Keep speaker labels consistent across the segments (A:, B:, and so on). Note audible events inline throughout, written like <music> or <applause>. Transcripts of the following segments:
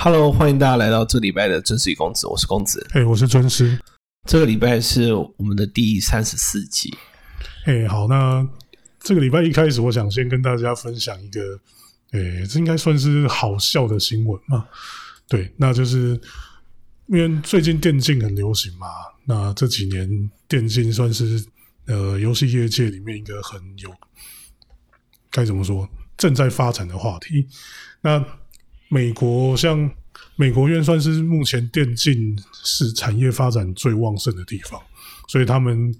A: Hello，欢迎大家来到这礼拜的真实与公子，我是公子。
B: 哎、我是尊师。
A: 这个礼拜是我们的第三十四集。
B: 哎、好，那这个礼拜一开始，我想先跟大家分享一个，哎、这应该算是好笑的新闻嘛？对，那就是因为最近电竞很流行嘛，那这几年电竞算是呃游戏业界里面一个很有该怎么说正在发展的话题。那美国像美国院算是目前电竞是产业发展最旺盛的地方，所以他们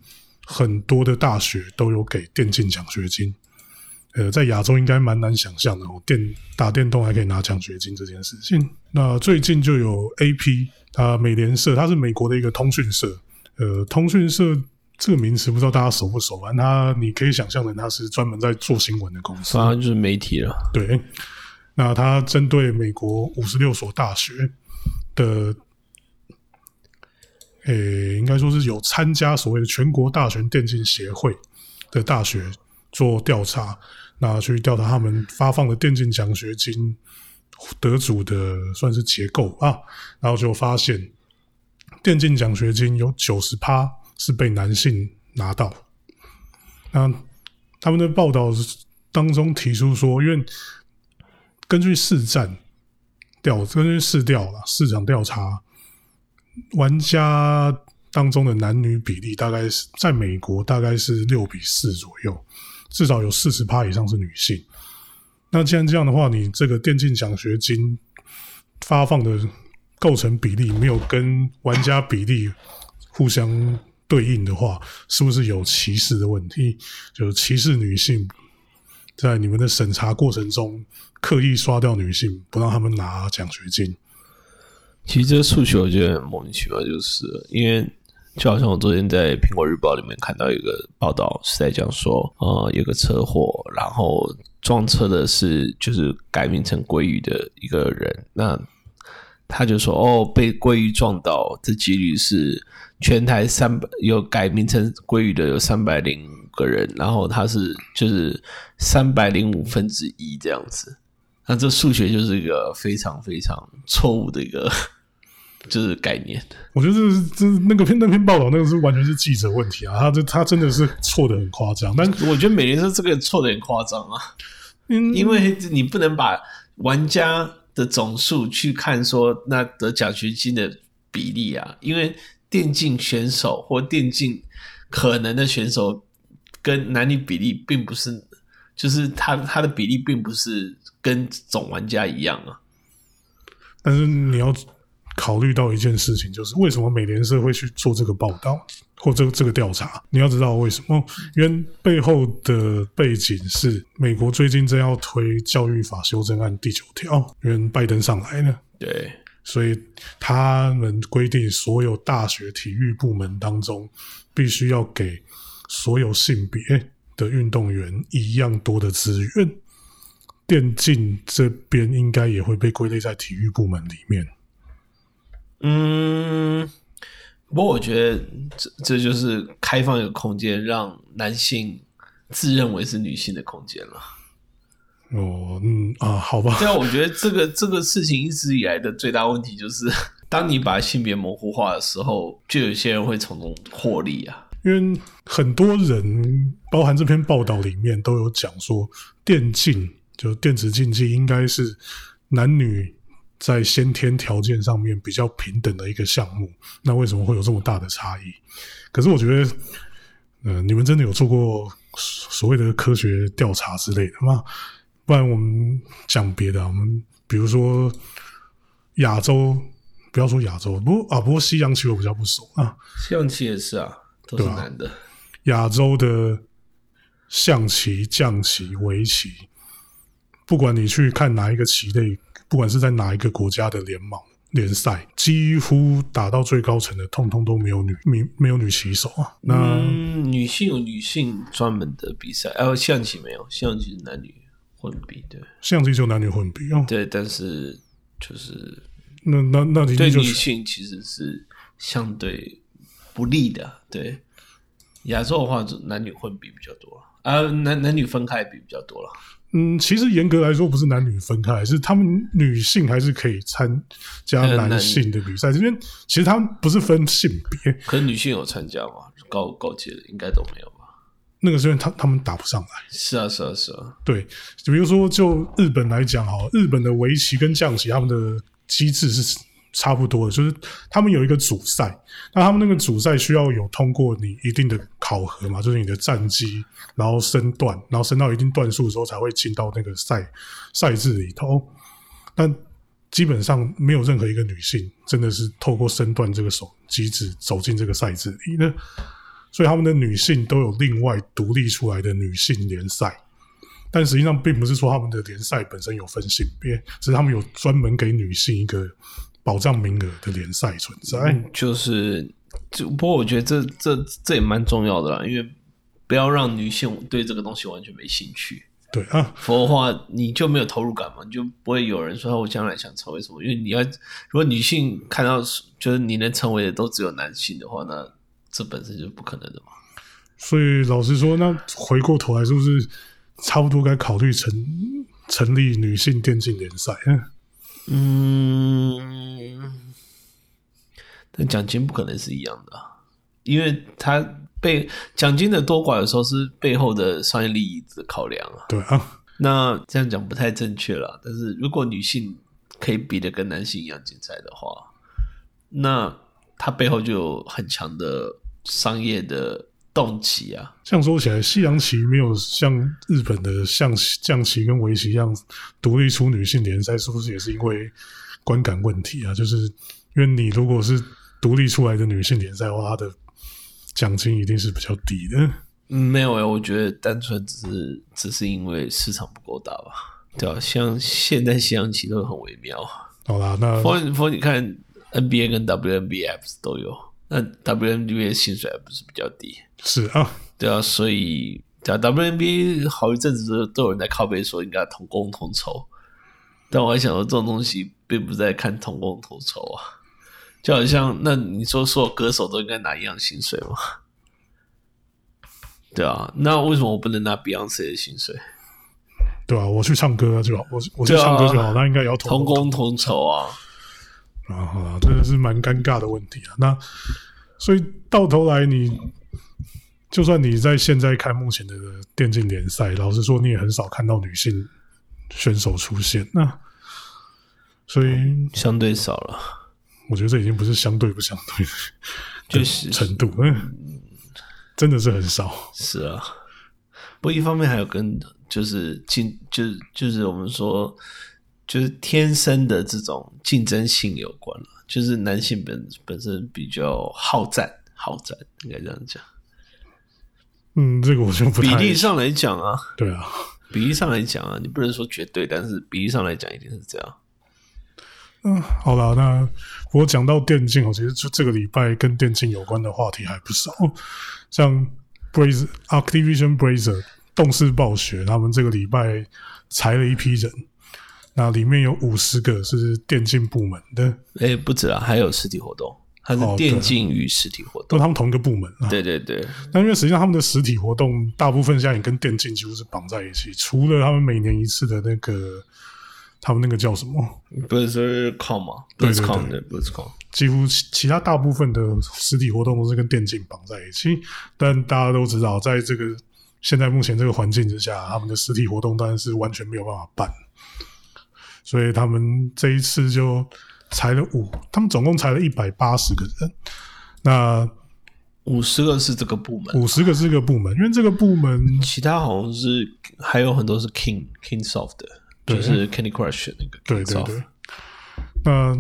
B: 很多的大学都有给电竞奖学金。呃，在亚洲应该蛮难想象的哦，电打电动还可以拿奖学金这件事情。那最近就有 AP 它美联社，它是美国的一个通讯社。呃，通讯社这个名词不知道大家熟不熟？反正它你可以想象的，它是专门在做新闻的公司。
A: 反正就是媒体了。
B: 对，那它针对美国五十六所大学的，诶，应该说是有参加所谓的全国大学电竞协会的大学做调查，那去调查他们发放的电竞奖学金得主的算是结构啊，然后就发现电竞奖学金有九十趴是被男性拿到，那他们的报道当中提出说，因为根据市站调，根据市调啦，市场调查，玩家当中的男女比例大概是在美国大概是六比四左右，至少有四十趴以上是女性。那既然这样的话，你这个电竞奖学金发放的构成比例没有跟玩家比例互相对应的话，是不是有歧视的问题？就是歧视女性，在你们的审查过程中刻意刷掉女性，不让他们拿奖学金。
A: 其实这个数学我觉得很莫名其妙，就是因为就好像我昨天在苹果日报里面看到一个报道，是在讲说，呃，有个车祸，然后撞车的是就是改名成鲑鱼的一个人，那他就说，哦，被鲑鱼撞到的几率是全台三百有改名成鲑鱼的有三百零个人，然后他是就是三百零五分之一这样子。那这数学就是一个非常非常错误的一个 <laughs> 就是概念。
B: 我觉得这是这那个篇那篇报道那个是完全是记者问题啊，他这他真的是错的很夸张，但
A: 我觉得美联社这个错的很夸张啊，
B: 嗯
A: 因为你不能把玩家的总数去看说那得奖学金的比例啊，因为电竞选手或电竞可能的选手跟男女比例并不是，就是他他的比例并不是跟总玩家一样啊。
B: 但是你要考虑到一件事情，就是为什么美联社会去做这个报道或这个这个调查？你要知道为什么？因为背后的背景是美国最近正要推教育法修正案第九条，因为拜登上来了。
A: 对，
B: 所以他们规定所有大学体育部门当中，必须要给所有性别的运动员一样多的资源。电竞这边应该也会被归类在体育部门里面。
A: 嗯，不过我觉得这这就是开放一个空间，让男性自认为是女性的空间了。
B: 哦，嗯啊，好吧，
A: 对啊，我觉得这个这个事情一直以来的最大问题就是，当你把性别模糊化的时候，就有些人会从中获利啊。
B: 因为很多人，包含这篇报道里面都有讲说，电竞就电子竞技应该是男女在先天条件上面比较平等的一个项目。那为什么会有这么大的差异？可是我觉得，呃，你们真的有做过所谓的科学调查之类的吗？不然我们讲别的啊，我们比如说亚洲，不要说亚洲，不过啊，不过西洋棋我比较不熟啊。
A: 西洋棋也是啊，都是男的。
B: 亚洲的象棋、将棋、围棋，不管你去看哪一个棋类，不管是在哪一个国家的联盟联赛，几乎打到最高层的，通通都没有女没没有女棋手啊。那、
A: 嗯，女性有女性专门的比赛，然后象棋没有，象棋是男女混比，对
B: 象棋就男女混比哦。
A: 对，但是就是
B: 那那那一
A: 对女性其实是相对不利的。对亚洲的话，就男女混比比较多啊，男男女分开比比较多了。
B: 嗯，其实严格来说不是男女分开，是他们女性还是可以参加
A: 呃
B: 男性的比赛。这边其实他们不是分性别，
A: 可是女性有参加吗？高高阶的应该都没有吧？
B: 那个时候他他们打不上来。
A: 是啊，是啊，是啊。
B: 对，比如说就日本来讲，哈，日本的围棋跟象棋他们的机制是差不多的，就是他们有一个主赛，那他们那个主赛需要有通过你一定的考核嘛，就是你的战绩，然后升段，然后升到一定段数的时候才会进到那个赛赛制里头。但基本上没有任何一个女性真的是透过升段这个手机制走进这个赛制里的，所以他们的女性都有另外独立出来的女性联赛。但实际上并不是说他们的联赛本身有分性别，只是他们有专门给女性一个保障名额的联赛存在。
A: 就是，就不过我觉得这这这也蛮重要的啦，因为不要让女性对这个东西完全没兴趣，
B: 对啊，
A: 否则的话你就没有投入感嘛，你就不会有人说哦我将来想成为什么。因为你要如果女性看到就是你能成为的都只有男性的话，那这本身就是不可能的嘛。
B: 所以老实说，那回过头来，是不是差不多该考虑成成立女性电竞联赛？嗯
A: 嗯，但奖金不可能是一样的啊，因为他被奖金的多寡有时候是背后的商业利益的考量啊。
B: 对啊，
A: 那这样讲不太正确了，但是如果女性可以比的跟男性一样精彩的话，那它背后就有很强的商业的动棋啊。
B: 这样说起来，西洋棋没有像日本的象棋、象棋跟围棋一样独立出女性联赛，是不是也是因为观感问题啊？就是因为你如果是独立出来的女性联赛的话，它的奖金一定是比较低的。
A: 嗯，没有诶，我觉得单纯只是只是因为市场不够大吧。对啊，像现在西洋棋都很微妙。
B: 好啦，那
A: 不过不过你看 NBA 跟是都有，那 WNBA 的薪水还不是比较低？
B: 是啊，
A: 对啊，所以对啊，WNBA 好一阵子都都有人在靠背说应该同工同酬，但我还想说这种东西并不是在看同工同酬啊，就好像那你说所有歌手都应该拿一样薪水吗？对啊，那为什么我不能拿 Beyonce 的薪水？
B: 对啊，我去唱歌就好，我我去唱歌就好，那应该也要
A: 同
B: 工
A: 工同酬啊？
B: 啊，好了，这个是蛮尴尬的问题啊。那所以到头来你，就算你在现在看目前的电竞联赛，老实说，你也很少看到女性选手出现。那所以
A: 相对少了，
B: 我觉得这已经不是相对不相对的 <laughs>
A: 就是
B: 程度，嗯，真的是很少。
A: 是啊，不过一方面还有跟就是竞就是就是我们说就是天生的这种竞争性有关了，就是男性本本身比较好战好战，应该这样讲。
B: 嗯，这个我就不
A: 比例上来讲啊，
B: 对啊。
A: 比例上来讲啊，你不能说绝对，但是比例上来讲一定是这样。
B: 嗯，好了，那我讲到电竞哦，其实就这个礼拜跟电竞有关的话题还不少，<laughs> 像 Brazer Activision Brazer 动视暴雪，他们这个礼拜裁了一批人，那里面有五十个是电竞部门的，
A: 哎，不止啊，还有实体活动，它是电竞与实体活动。
B: 都他们同一个部门啊。
A: 对对对，
B: 但因为实际上他们的实体活动大部分现在也跟电竞几乎是绑在一起，除了他们每年一次的那个，他们那个叫什么？
A: 不是说 com 吗？不是
B: 对对
A: com
B: 对
A: 的，不是 com。
B: 几乎其其他大部分的实体活动都是跟电竞绑在一起，但大家都知道，在这个现在目前这个环境之下，他们的实体活动当然是完全没有办法办，所以他们这一次就裁了五，他们总共裁了一百八十个人，那
A: 五十个是这个部门，
B: 五十个是这个部门，因为这个部门
A: 其他好像是还有很多是 King King Soft 的，就是 Candy Crush 的那个
B: 对对对，那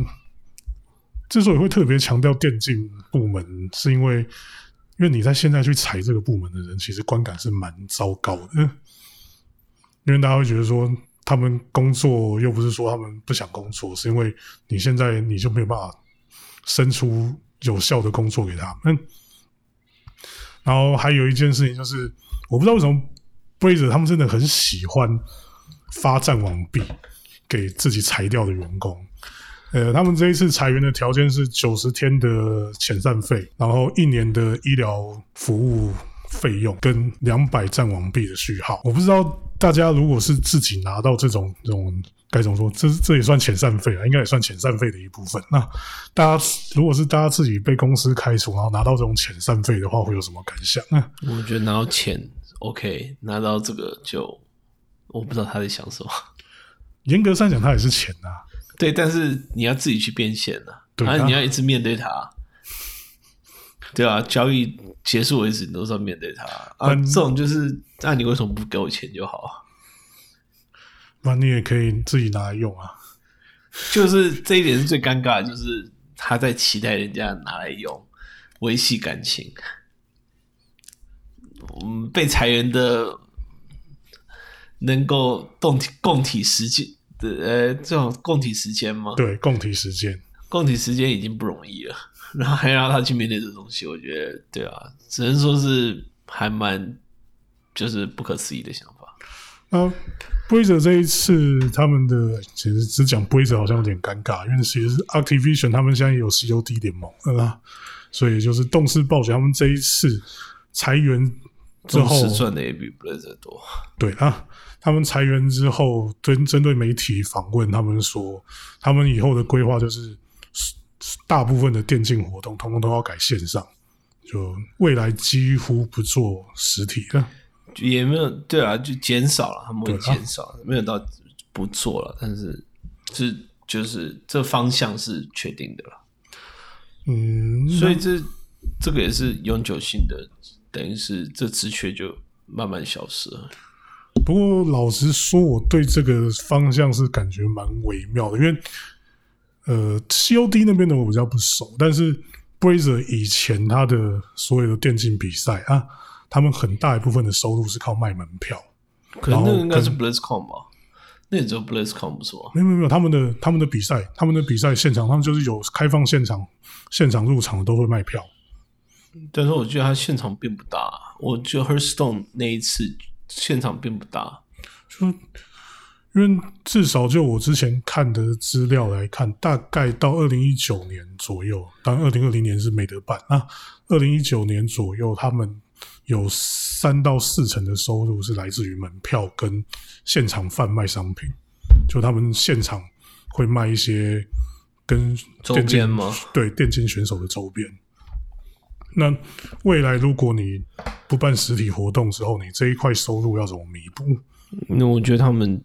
B: 之所以会特别强调电竞部门，是因为因为你在现在去裁这个部门的人，其实观感是蛮糟糕的，因为大家会觉得说，他们工作又不是说他们不想工作，是因为你现在你就没有办法生出有效的工作给他们。然后还有一件事情就是，我不知道为什么贝德他们真的很喜欢发战网币给自己裁掉的员工。呃，他们这一次裁员的条件是九十天的遣散费，然后一年的医疗服务费用跟两百战网币的序号。我不知道大家如果是自己拿到这种这种该怎么说，这这也算遣散费啊，应该也算遣散费的一部分。那大家如果是大家自己被公司开除，然后拿到这种遣散费的话，会有什么感想？
A: 我觉得拿到钱 OK，拿到这个就我不知道他在想什么。
B: 严格上讲，它也是钱呐。
A: 对，但是你要自己去变现呐，
B: 对
A: 啊，你要一直面对它。对啊，交易结束为止，你都是要面对它啊。这种就是，那你为什么不给我钱就好啊？
B: 那你也可以自己拿来用啊。
A: 就是这一点是最尴尬的，就是他在期待人家拿来用维系感情。嗯，被裁员的能够共体共体时间的呃，这种共体时间吗？
B: 对，共体时间。
A: 共体时间已经不容易了，然后还让他去面对这东西，我觉得对啊，只能说是还蛮就是不可思议的想法。
B: 那 Blizzard 这一次他们的其实只讲 Blizzard 好像有点尴尬，因为其实 Activision 他们现在有 COD 联盟，对吧？所以就是动视暴雪他们这一次裁员之后，
A: 赚的也比 Blizzard 多。
B: 对啊，他们裁员之后，针针对媒体访问，他们说他们以后的规划就是大部分的电竞活动通通都要改线上，就未来几乎不做实体了。
A: 也没有对啊，就减少了，他们会减少，没有到不做了，但是是就是这方向是确定的了，
B: 嗯，
A: 所以这这个也是永久性的，等于是这职缺就慢慢消失了。
B: 不过老实说，我对这个方向是感觉蛮微妙的，因为呃，COD 那边的我比较不熟，但是 Brazer 以前他的所有的电竞比赛啊，他们很大一部分的收入是靠卖门票。
A: 可能那个应该是 BlizzCon 吧？那也只有 BlizzCon 不是吗？
B: 没有没有没有，他们的他们的比赛，他们的比赛现场，他们就是有开放现场，现场入场都会卖票。
A: 但是我觉得他现场并不大，我觉得 Hearthstone 那一次现场并不大。
B: 就因为至少就我之前看的资料来看，大概到二零一九年左右，当然二零二零年是没得办那。二零一九年左右，他们有三到四成的收入是来自于门票跟现场贩卖商品，就他们现场会卖一些跟
A: 周边吗？
B: 对电竞选手的周边。那未来如果你不办实体活动之后，你这一块收入要怎么弥补？
A: 那我觉得他们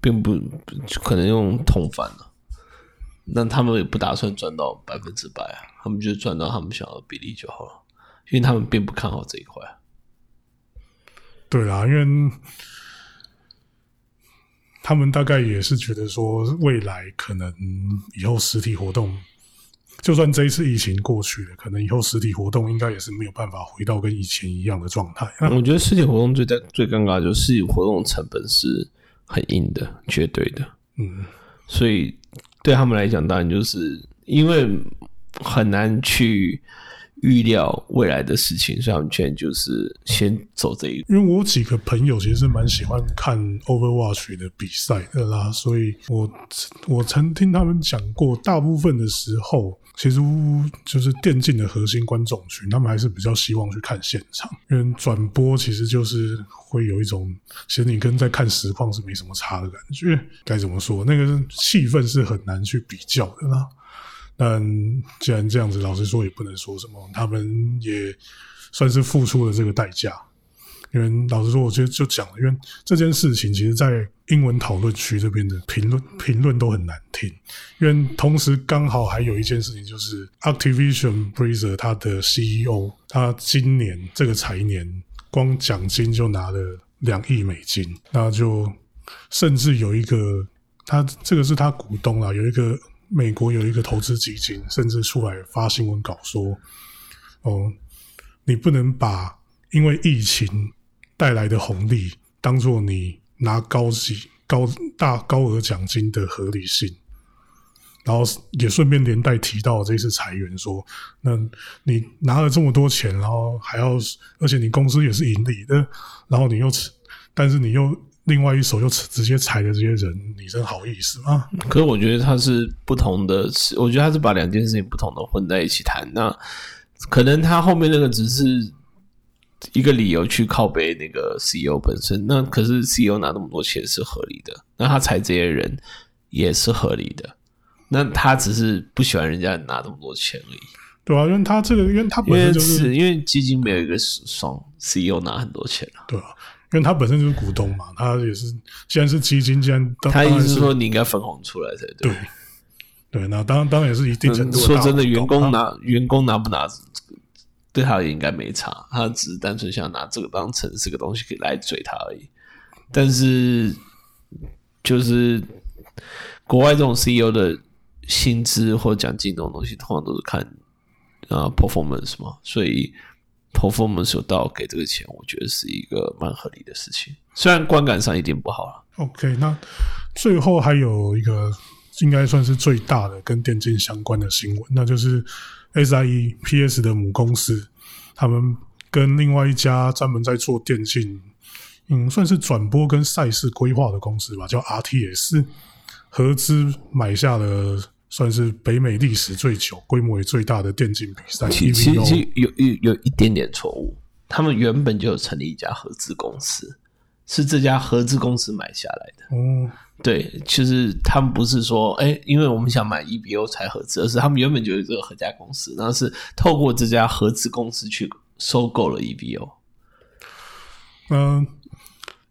A: 并不可能用痛翻了，那他们也不打算赚到百分之百啊，他们就赚到他们想要的比例就好了，因为他们并不看好这一块。
B: 对啊，因为他们大概也是觉得说，未来可能以后实体活动，就算这一次疫情过去了，可能以后实体活动应该也是没有办法回到跟以前一样的状态。啊
A: 我觉得实体活动最最最尴尬就是实体活动成本是很硬的，绝对的。
B: 嗯，
A: 所以对他们来讲，当然就是因为很难去预料未来的事情，所以他们现在就是先走这一
B: 因为我有几个朋友其实是蛮喜欢看 Overwatch 的比赛的啦，所以我我曾听他们讲过，大部分的时候，其实就是电竞的核心观众群，他们还是比较希望去看现场，因为转播其实就是会有一种，其实你跟在看实况是没什么差的感觉。该怎么说，那个气氛是很难去比较的啦。但既然这样子，老实说也不能说什么，他们也算是付出了这个代价。因为老实说，我觉得就讲了，因为这件事情其实，在英文讨论区这边的评论评论都很难听。因为同时刚好还有一件事情，就是 Activision Blizzard 它的 CEO，他今年这个财年光奖金就拿了两亿美金，那就甚至有一个他这个是他股东啊，有一个美国有一个投资基金，甚至出来发新闻稿说，哦，你不能把因为疫情带来的红利当做你拿高级高大高额奖金的合理性。然后也顺便连带提到这次裁员，说，那你拿了这么多钱，然后还要，而且你公司也是盈利的，然后你又，但是你又另外一手又直接裁了这些人，你真好意思吗？
A: 可是我觉得他是不同的，我觉得他是把两件事情不同的混在一起谈。那可能他后面那个只是一个理由去靠背那个 CEO 本身。那可是 CEO 拿那么多钱是合理的，那他裁这些人也是合理的。那他只是不喜欢人家拿那么多钱而已。
B: 对啊，因为他这个，因为他本身就是
A: 是因为基金没有一个双 CEO 拿很多钱啊。
B: 对啊，因为他本身就是股东嘛，他也是既然是基金，既然当
A: 他意思是说你应该分红出来才对。
B: 对对，那当然当然也是一定程
A: 嗯
B: 度
A: 说真的，员工
B: 啊
A: 拿员工拿不拿，对他也应该没差，他只是单纯想拿这个当成是个东西来嘴他而已。但是就是国外这种 CEO 的薪资或奖金这种东西，通常都是看啊、performance 嘛，所以 performance 有到给这个钱，我觉得是一个蛮合理的事情。虽然观感上一定不好了
B: ，OK，那最后还有一个应该算是最大的跟电竞相关的新闻，那就是 SIE PS 的母公司，他们跟另外一家专门在做电竞，嗯，算是转播跟赛事规划的公司吧，叫 RTS，合资买下了。算是北美历史最久、规模也最大的电竞比赛
A: 其其实其实有有有一点点错误，他们原本就有成立一家合资公司，是这家合资公司买下来的。
B: 哦，
A: 对，其实他们不是说，哎，因为我们想买 EBO 才合资，而是他们原本就有这个合家公司，然后是透过这家合资公司去收购了 EBO。
B: 嗯、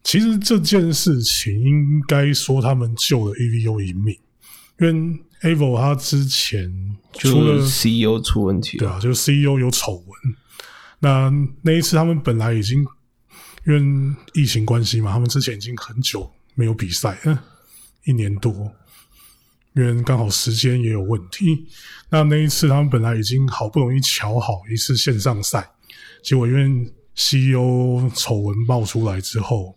B: 其实这件事情应该说他们救了 EBO 一命，因为 AVO 他之前除了
A: CEO 出问题了，
B: 对啊，就是 CEO 有丑闻，那那一次他们本来已经因为疫情关系嘛，他们之前已经很久没有比赛，嗯，一年多，因为刚好时间也有问题。那那一次他们本来已经好不容易瞧好一次线上赛，结果因为 CEO 丑闻爆出来之后，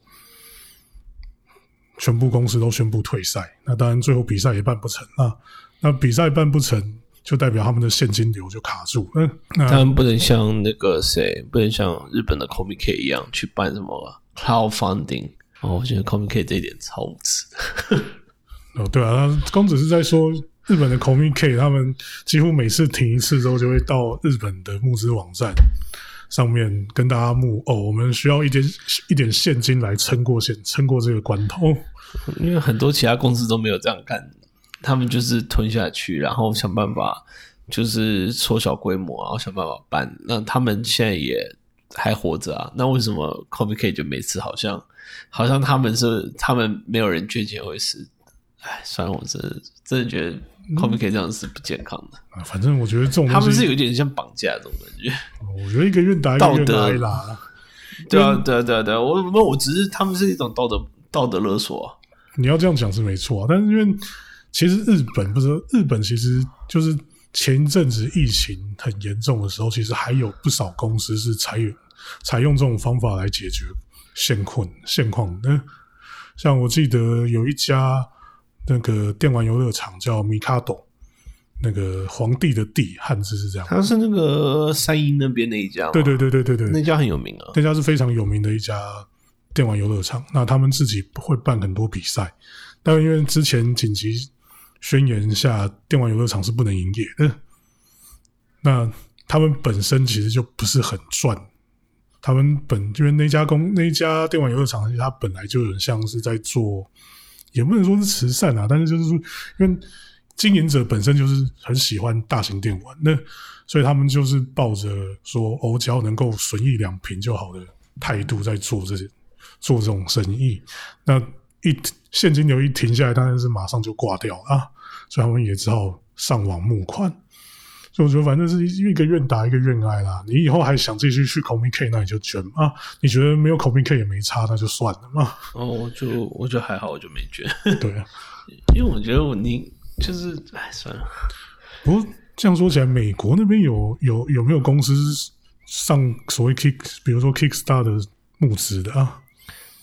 B: 全部公司都宣布退赛。那当然最后比赛也办不成啊。那比赛办不成，就代表他们的现金流就卡住。嗯，那
A: 他们不能像那个谁，不能像日本的 Comic K 一样去办什么 crowdfunding。哦，我觉得 Comic K 这一点超无耻。
B: 哦，对啊，公子是在说日本的 c o m i K，他们几乎每次停一次之后，就会到日本的募资网站上面跟大家募哦，我们需要一点一点现金来撑过现撑过这个关头。
A: 因为很多其他公司都没有这样干，他们就是吞下去，然后想办法就是缩小规模，然后想办法办。那他们现在也还活着啊，那为什么 c o m i K 就每次好像好像他们是他们没有人捐钱会死？哎，算了，我真的真的觉得 Comic K 这样是不健康的。
B: 啊，反正我觉得这种
A: 他们是有点像绑架这种感觉。
B: 我觉得一个愿打一个愿挨啦。
A: 对啊，对啊，对啊，对啊，我我我只是他们是一种道德道德勒索、啊。
B: 你要这样讲是没错、啊，但是因为其实日本不是日本，其实就是前一阵子疫情很严重的时候，其实还有不少公司是采用采用这种方法来解决现困现况那。像我记得有一家那个电玩游乐场叫米卡斗，那个皇帝的帝汉字是这样。
A: 它是那个三鹰那边那一家吗？
B: 对对对对对对，
A: 那家很有名啊。
B: 那家是非常有名的一家电玩游乐场。那他们自己会办很多比赛，但因为之前紧急宣言下，电玩游乐场是不能营业的。那他们本身其实就不是很赚。他们本因为那家公那家电玩游乐场，它本来就很像是在做，也不能说是慈善啊，但是就是说，因为经营者本身就是很喜欢大型电玩，那所以他们就是抱着说，哦，只要能够损益两瓶就好的态度在做这些做这种生意。那一现金流一停下来，当然是马上就挂掉啊，所以他们也只好上网募款。所以我觉得反正是一个愿打一个愿挨啦。你以后还想继续去 Comic K，那你就捐嘛。你觉得没有 Comic K 也没差，那就算了嘛。<laughs>
A: 哦，我就我就还好，我就没捐，
B: 对啊，<laughs>
A: 因为我觉得我你就是哎算了，
B: 不过这样说起来，美国那边有有有没有公司上所谓 Kick，比如说 Kickstar 的募资的啊？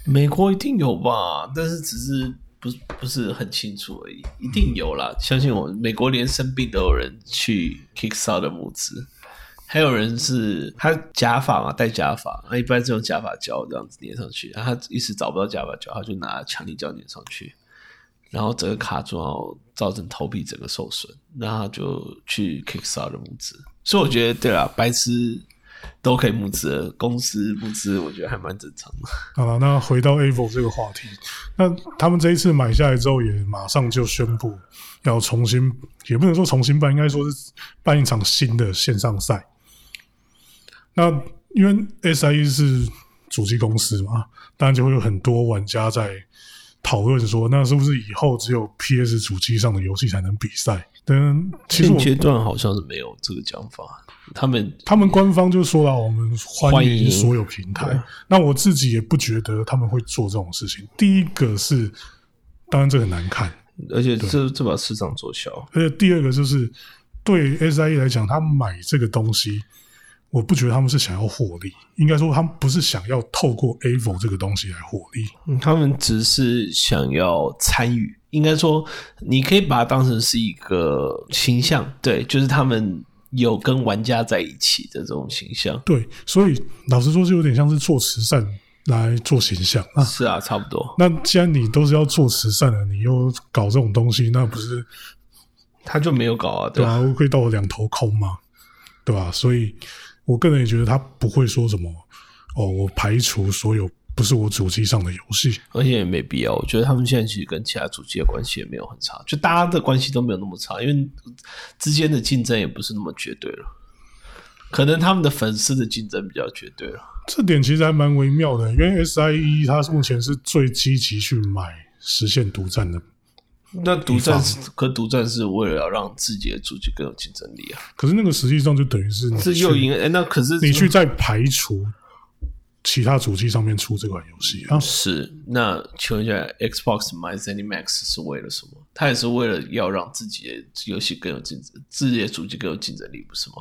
A: 美国一定有吧，但是只是不不是很清楚而已，一定有啦，相信我，美国连生病都有人去 Kickstarter 募资。还有人是他假发嘛，戴假发，他一般是用假发胶这样子粘上去，然后他一时找不到假发胶，他就拿强力胶粘上去，然后整个卡住，然后造成头皮整个受损，然后他就去 Kickstarter 募资。所以我觉得，对啦，白痴都可以募资，公司募资，我觉得还蛮正常的。
B: 好了，那回到 AVO 这个话题，那他们这一次买下来之后，也马上就宣布要重新，也不能说重新办，应该说是办一场新的线上赛。那因为 SIE 是主机公司嘛，当然就会有很多玩家在讨论说，那是不是以后只有 PS 主机上的游戏才能比赛？但其实
A: 现阶段好像是没有这个讲法，他们
B: 他们官方就说了，我们欢
A: 迎
B: 所有平台。那我自己也不觉得他们会做这种事情。第一个是，当然这很难看，
A: 而且这这把市场做小，
B: 而且第二个就是对 SIE 来讲，他买这个东西，我不觉得他们是想要获利，应该说他们不是想要透过 AVO 这个东西来获利。
A: 嗯他们只是想要参与。应该说，你可以把它当成是一个形象，对，就是他们有跟玩家在一起的这种形象。
B: 对，所以老实说，就有点像是做慈善来做形象啊。
A: 是啊，差不多。
B: 那既然你都是要做慈善的，你又搞这种东西，那不是
A: 他就没有搞啊，对
B: 啊，会到我两头空嘛，对吧？所以我个人也觉得他不会说什么哦，我排除所有不是我主机上的游戏。
A: 而且也没必要。我觉得他们现在其实跟其他主机的关系也没有很差，就大家的关系都没有那么差，因为之间的竞争也不是那么绝对了。可能他们的粉丝的竞争比较绝对了。
B: 这点其实还蛮微妙的，因为 SIE 它目前是最积极去买实现独占的，
A: 那独占是，可独占是为了要让自己的主机更有竞争力啊。
B: 可是那个实际上就等于是你去
A: 又赢，哎、那可是
B: 你去再排除其他主机上面出这款游戏啊。
A: 是那请问一下，Xbox 买 ZeniMax 是为了什么？它也是为了要让自己的游戏更有竞争，自己的主机更有竞争力，不是吗？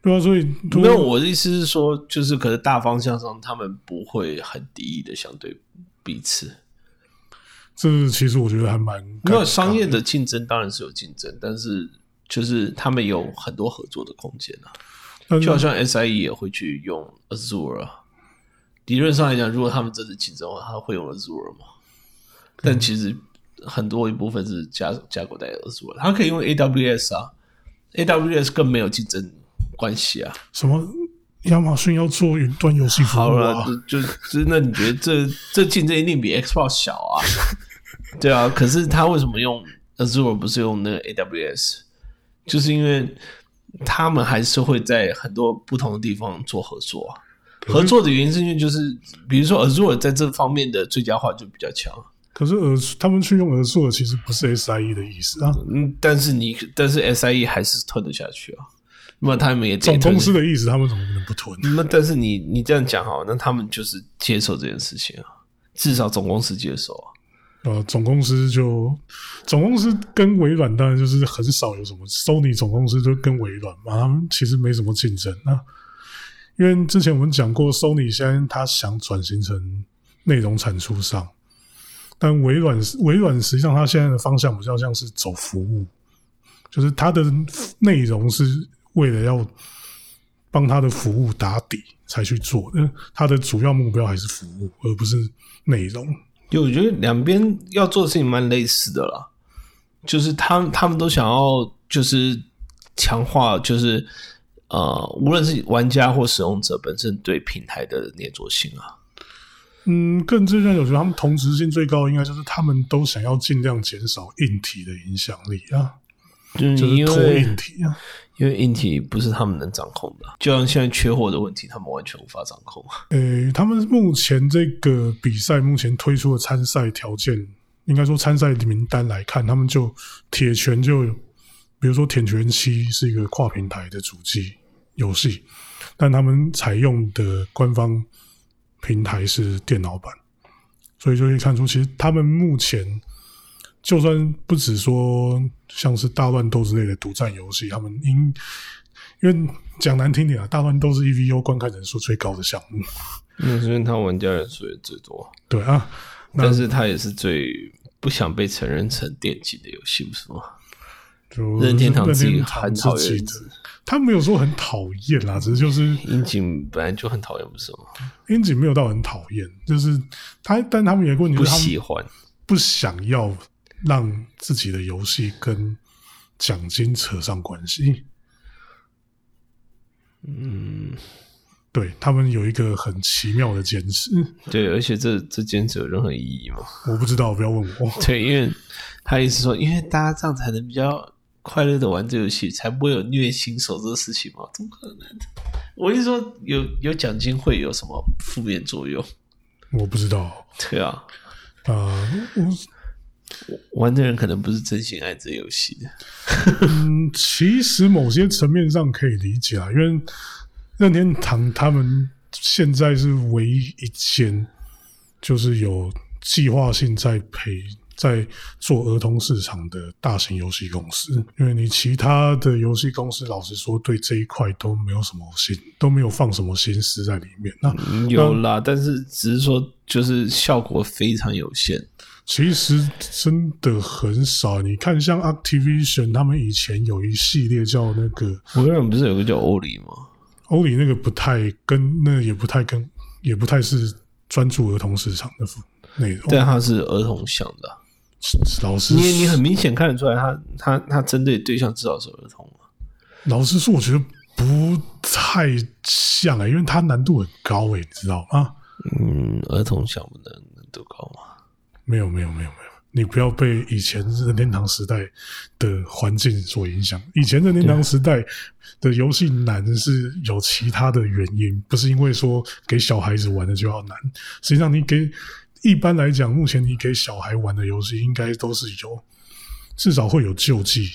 B: 对啊，所以
A: 没有，我的意思是说，就是可能大方向上，他们不会很敌意的相对彼此。
B: 这其实我觉得还蛮
A: 没有商业的竞争当然是有竞争，但是就是他们有很多合作的空间啊。就好像 SIE 也会去用 Azure 啊。理论上来讲，如果他们真的竞争的话，他会用 Azure 吗？但其实很多一部分是加加过带 Azure，他可以用 AWS 啊，AWS 更没有竞争关系啊。
B: 什么亚马逊要做云端游戏服务
A: 好了
B: 啊，，
A: 就就就那你觉得这这竞争一定比 Xbox 小啊？<laughs> 对啊，可是他为什么用 Azure 不是用那个 AWS？就是因为他们还是会在很多不同的地方做合作啊。合作的原因是因为就是，比如说 Azure 在这方面的最佳化就比较强，
B: 可是呃，他们去用 Azure 其实不是 SIE 的意思啊，
A: 嗯，但是你但是 SIE 还是吞得下去啊，那么他们也得
B: 总公司的意思他们怎么能不吞？
A: 那但是你你这样讲好，那他们就是接受这件事情啊，至少总公司接受啊。
B: 呃，总公司就总公司跟微软当然就是很少有什么，Sony 总公司就跟微软嘛，他们其实没什么竞争啊。因为之前我们讲过，Sony 现在他想转型成内容产出商，但微软微软实际上它现在的方向比较像是走服务，就是它的内容是为了要帮他的服务打底才去做的，他的主要目标还是服务，而不是内容。
A: 就我觉得两边要做的事情蛮类似的啦，就是他们他们都想要就是强化，就是呃，无论是玩家或使用者本身对平台的粘着性啊。
B: 嗯，更正向，我觉得他们同质性最高，应该就是他们都想要尽量减少硬体的影响力啊，
A: 就是
B: 就是拖硬体啊。
A: 因为硬体不是他们能掌控的，就像现在缺货的问题，他们完全无法掌控。
B: 呃，他们目前这个比赛目前推出的参赛条件，应该说参赛名单来看，他们就铁拳就，比如说铁拳七是一个跨平台的主机游戏，但他们采用的官方平台是电脑版，所以就可以看出，其实他们目前就算不止说像是大乱斗之类的独占游戏，他们因因为讲难听点啊，大乱斗是 EVO 观看人数最高的项目，
A: 那是因为他玩家人数也最多，
B: 对啊，
A: 但是他也是最不想被承认成电竞的游戏，不是吗？
B: 就
A: 任天堂自己很讨
B: 厌的
A: 厌，
B: 他没有说很讨厌啦，只是就是
A: 樱井本来就很讨厌，不是吗？
B: 樱井没有到很讨厌，就是他，但他们有个问题，
A: 不喜欢。
B: 不想要让自己的游戏跟奖金扯上关系。
A: 嗯，
B: 对他们有一个很奇妙的坚持，
A: 对，而且这这坚持有任何意义吗？
B: 我不知道，不要问我。<laughs>
A: 对，因为他意思说，因为大家这样才能比较快乐的玩这游戏，才不会有虐新手这个事情嘛？怎么可能？我一说有有奖金会有什么负面作用？
B: 我不知道，
A: 对啊，
B: 啊、我
A: 玩的人可能不是真心爱这游戏的。
B: 嗯，其实某些层面上可以理解啊，因为任天堂他们现在是唯一一间就是有计划性在培在做儿童市场的大型游戏公司，因为你其他的游戏公司，老实说对这一块都没有什么心，都没有放什么心思在里面。那
A: 嗯有啦，但是只是说就是效果非常有限。
B: 其实真的很少。你看，像 Activision 他们以前有一系列叫那个
A: 我个人不是有个叫欧里吗？
B: 欧里那个不太跟那也不太跟也不太是专注儿童市场的内容。
A: 但它是儿童向的啊、
B: 老师
A: 你你很明显看得出来他，他他针对对象至少是儿童嘛。
B: 老实说，我觉得不太像哎、因为它难度很高哎、你知道吗？
A: 嗯，儿童项目的难度高吗？
B: 没有没有没有没有，你不要被以前任天堂时代的环境所影响。以前任天堂时代的游戏难是有其他的原因，不是因为说给小孩子玩的就要难。实际上，你给一般来讲，目前你给小孩玩的游戏，应该都是有至少会有救济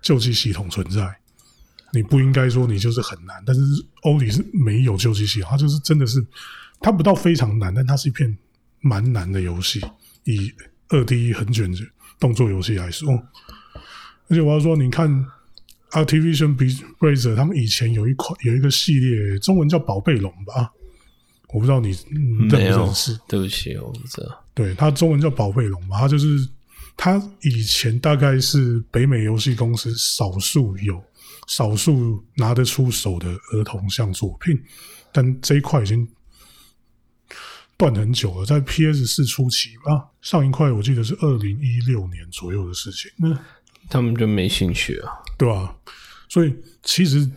B: 救济系统存在。你不应该说你就是很难，但是欧里是没有救济系统，它就是真的是它不到非常难，但它是一片蛮难的游戏。以二 D 横卷的动作游戏来说，而且我要说，你看 Activision Blizzard 他们以前有一款有一个系列，中文叫宝贝龙吧，我不知道你嗯认不认识。，
A: 对不起，我不知道。
B: 对，它中文叫宝贝龙嘛，它就是它以前大概是北美游戏公司少数有少数拿得出手的儿童向作品，但这一块已经断很久了，在 PS 四初期吧，上一块我记得是二零一六年左右的事情，那
A: 他们就没兴趣啊。
B: 对吧、所以其实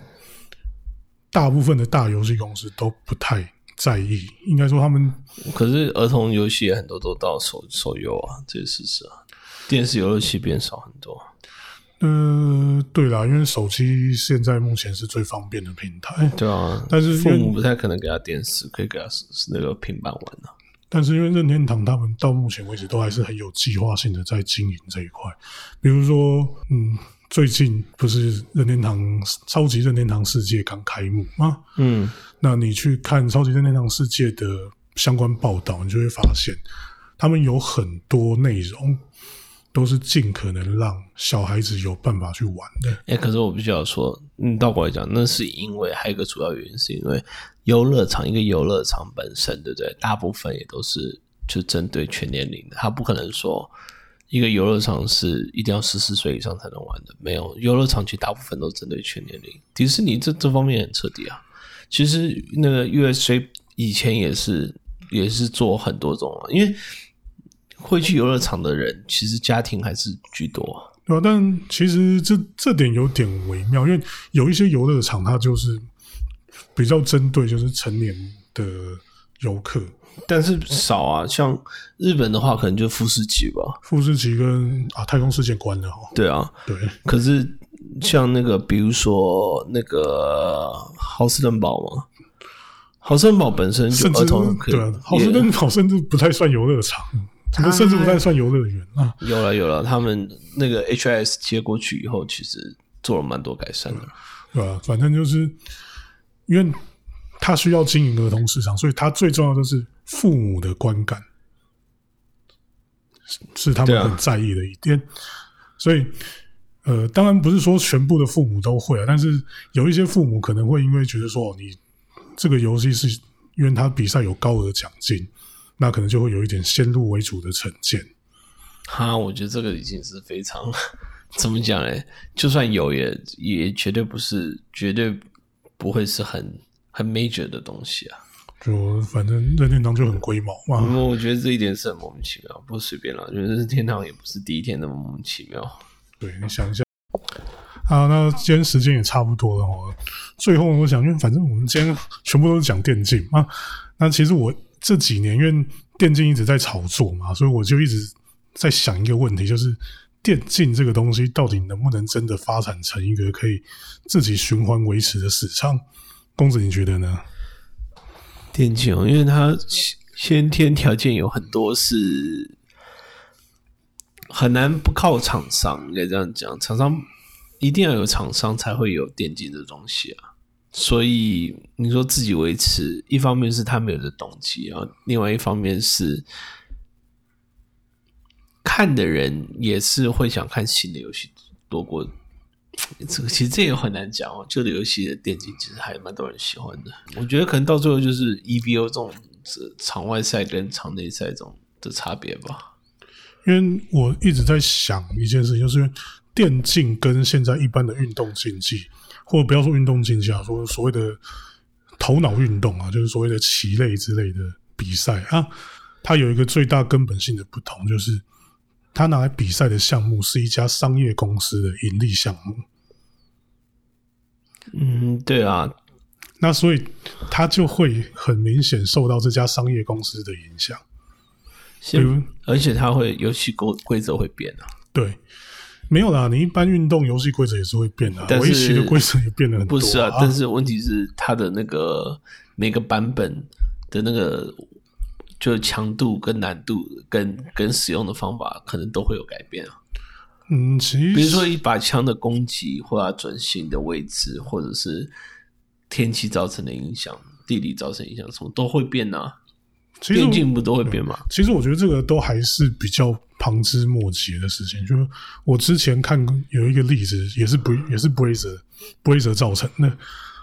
B: 大部分的大游戏公司都不太在意，应该说他们
A: 可是儿童游戏也很多都到手手游啊，这是事实啊。电视游戏变少很多。
B: 呃，对啦，因为手机现在目前是最方便的平台，
A: 对啊，
B: 但是
A: 父母不太可能给他电视，可以给他那个平板玩啊。
B: 但是因为任天堂他们到目前为止都还是很有计划性的在经营这一块，比如说，嗯，最近不是任天堂超级任天堂世界刚开幕吗？
A: 嗯，
B: 那你去看超级任天堂世界的相关报道，你就会发现，他们有很多内容都是尽可能让小孩子有办法去玩的。
A: 哎、可是我必须要说，嗯，倒过来讲，那是因为还有一个主要原因，是因为游乐场一个游乐场本身，对不对？大部分也都是就针对全年龄的，他不可能说一个游乐场是一定要十四岁以上才能玩的，没有，游乐场其实大部分都针对全年龄。迪士尼这这方面很彻底啊，其实那个 USA 以前也是也是做很多种啊，因为会去游乐场的人，其实家庭还是居多啊。
B: 对啊？但其实这这点有点微妙，因为有一些游乐场它就是比较针对就是成年的游客，
A: 但是少啊，像日本的话，可能就富士急吧。
B: 富士急跟啊太空世界关了哈。
A: 对啊，
B: 对，
A: 可是像那个，比如说那个豪斯登堡嘛，豪斯登堡本身就儿童
B: 对啊，豪斯登堡甚至不太算游乐场，这甚至不太算游乐园啊。
A: 有了有了，他们那个 HIS 接过去以后，其实做了蛮多改善的。
B: 对吧？反正就是因为他需要经营儿童市场，所以他最重要的是父母的观感是是他们很在意的一点。所以，呃，当然不是说全部的父母都会啊，但是有一些父母可能会因为觉得说，哦你这个游戏是因为他比赛有高额奖金，那可能就会有一点先入为主的成见。
A: 哈，我觉得这个已经是非常 <laughs> 怎么讲嘞？就算有也也绝对不是，绝对不会是很很 major 的东西啊。
B: 就反正任天堂就很龟毛嘛，
A: 我觉得这一点是很莫名其妙，不是随便啦，就是天堂也不是第一天那么莫名其妙。
B: 对你想一下，啊，那今天时间也差不多了哦。最后我想，因为反正我们今天全部都是讲电竞啊，那其实我这几年因为电竞一直在炒作嘛，所以我就一直在想一个问题，就是电竞这个东西到底能不能真的发展成一个可以自己循环维持的市场？公子，你觉得呢？
A: 电竞，因为它先天条件有很多是很难不靠厂商，应该这样讲，厂商一定要有厂商才会有电竞的东西啊。所以你说自己维持，一方面是他没有的动机啊，另外一方面是看的人也是会想看新的游戏多过这个。其实这也很难讲哦，旧的游戏的电竞其实还蛮多人喜欢的。我觉得可能到最后就是 EVO 这种场外赛跟场内赛这种的差别吧。
B: 因为我一直在想一件事情，就是电竞跟现在一般的运动竞技。或者不要说运动竞技啊，说所谓的头脑运动啊，就是所谓的棋类之类的比赛啊，它有一个最大根本性的不同，就是它拿来比赛的项目是一家商业公司的盈利项目。
A: 嗯，对啊，
B: 那所以它就会很明显受到这家商业公司的影响。
A: 比如，而且它会游戏规规则会变啊。
B: 对。没有啦，你一般运动游戏规则也是会变的，围棋的规则也变得很多。
A: 不是啊，但是问题是它的那个每个版本的那个就强度跟难度跟跟使用的方法可能都会有改变啊。
B: 嗯，其实
A: 比如说一把枪的攻击或者准心的位置，或者是天气造成的影响、地理造成影响，什么都会变啊。电竞不都会变吗？
B: 其实我觉得这个都还是比较旁枝末节的事情。就是我之前看有一个例子，也是不也是 e b r a z e r 造成的，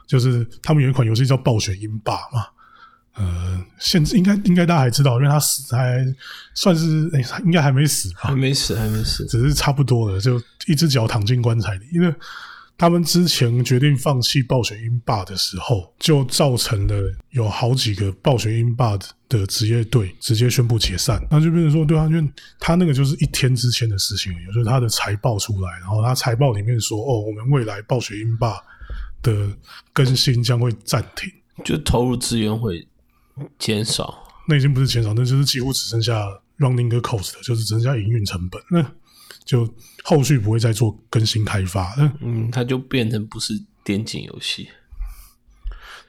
B: 就是他们有一款游戏叫《暴雪英霸》嘛。呃，现应该应该大家还知道，因为他死还算是哎，应该还没死吧？
A: 还没死，还没死，
B: 只是差不多了，就一只脚躺进棺材里，因为。他们之前决定放弃暴雪英霸的时候，就造成了有好几个暴雪英霸的职业队直接宣布解散。那就变成说，对啊，因为他那个就是一天之前的事情，也就是他的财报出来，然后他财报里面说，哦，我们未来暴雪英霸的更新将会暂停，
A: 就投入资源会减少。
B: 那已经不是减少，那就是几乎只剩下 running cost，就是只剩下营运成本。那就后续不会再做更新开发，
A: 嗯，它就变成不是电竞游戏。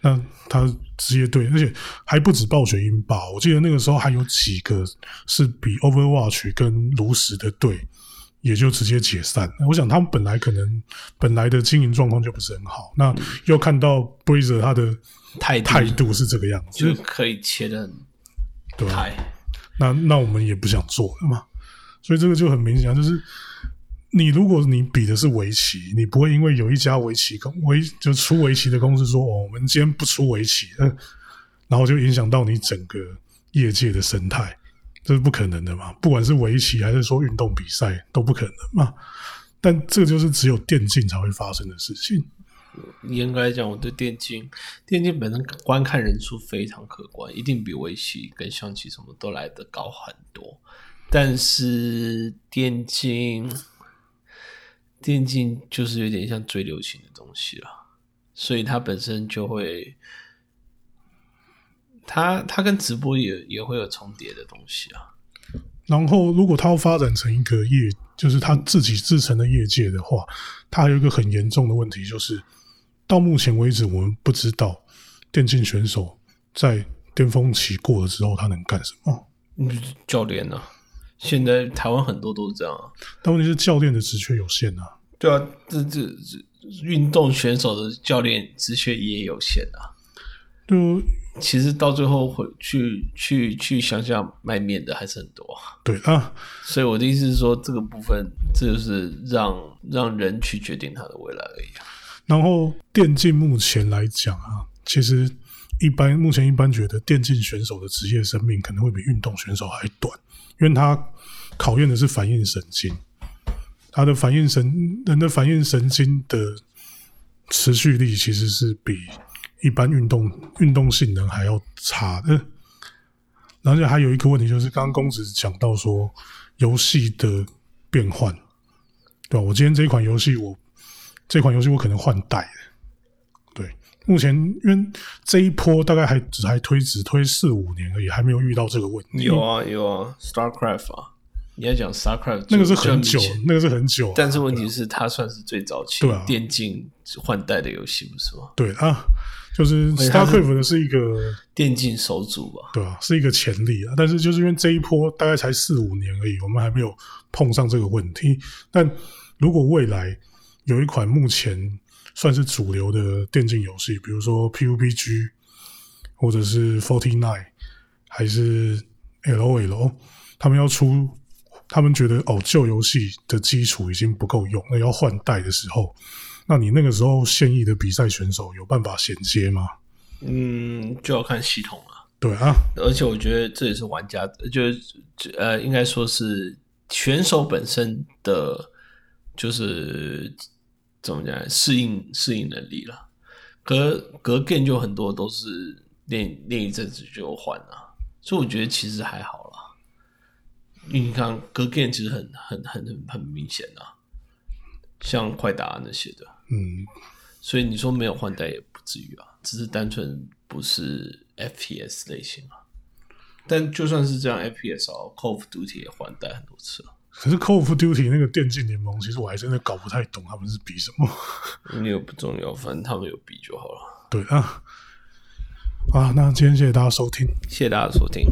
B: 那他职业队，而且还不止暴雪英霸，我记得那个时候还有几个是比 Overwatch 跟炉石的队，也就直接解散。我想他们本来可能本来的经营状况就不是很好，那又看到 Brazer 他的
A: 态
B: 态度是这个样子，
A: 就可以切的很
B: 对。那那我们也不想做了嘛。所以这个就很明显，就是你如果你比的是围棋，你不会因为有一家围棋公围就出围棋的公司说哦，我们今天不出围棋，然后就影响到你整个业界的生态，这是不可能的嘛？不管是围棋还是说运动比赛都不可能嘛。但这就是只有电竞才会发生的事情。
A: 严格来讲，我对电竞电竞本身观看人数非常可观，一定比围棋跟象棋什么都来得高很多。但是电竞，电竞就是有点像最流行的东西了，所以它本身就会，它它跟直播也也会有重叠的东西啊。
B: 然后，如果它要发展成一个业，就是它自己自成的业界的话，它还有一个很严重的问题，就是到目前为止，我们不知道电竞选手在巅峰期过了之后，他能干什么？
A: 嗯，教练呢？现在台湾很多都是这样啊，
B: 但问题是教练的职缺有限啊。
A: 对啊，这这这运动选手的教练职缺也有限啊。
B: 就
A: 其实到最后回去去去乡下卖面的还是很多。
B: 对啊，
A: 所以我的意思是说，这个部分这就是让让人去决定他的未来而已。
B: 啊然后电竞目前来讲啊，其实一般目前一般觉得电竞选手的职业生命可能会比运动选手还短。因为他考验的是反应神经，他的反应神人的反应神经的持续力其实是比一般运动运动性能还要差的。而且还有一个问题，就是刚刚公子讲到说游戏的变换，对吧？我今天这一款游戏，我这款游戏我可能换代了。对，目前因为这一波大概还只还推只推四五年而已，还没有遇到这个问题。
A: 有啊有啊，StarCraft 啊，你要讲 StarCraft
B: 那个是很久那个是很久啊。
A: 但是问题是它算是最早期
B: 对啊
A: 电竞换代的游戏，不是吗？
B: 对啊，就是 StarCraft 的是一个
A: 电竞首祖吧。
B: 对啊，是一个潜力啊。但是就是因为这一波大概才四五年而已，我们还没有碰上这个问题。但如果未来有一款目前算是主流的电竞游戏，比如说 PUBG，或者是 Forty Nine，还是 LOL，他们要出，他们觉得哦旧游戏的基础已经不够用，那要换代的时候，那你那个时候现役的比赛选手有办法衔接吗？
A: 嗯，就要看系统了。
B: 对啊，
A: 而且我觉得这也是玩家，就是呃，应该说是选手本身的，就是怎么讲，适应适应能力了。隔隔 game 就很多都是练练一阵子就换了，所以我觉得其实还好啦。你看隔 game 其实很很很很很明显啊，像快打那些的，
B: 嗯，
A: 所以你说没有换代也不至于啊，只是单纯不是 FPS 类型啊。但就算是这样，FPS 啊，Call of Duty 也换代很多次了。
B: 可是 Call of Duty 那个电竞联盟，其实我还真的搞不太懂他们是比什么。
A: 那个不重要，反正他们有比就好了。<laughs>
B: 对啊，啊，那今天谢谢大家收听。
A: 谢谢大家收听。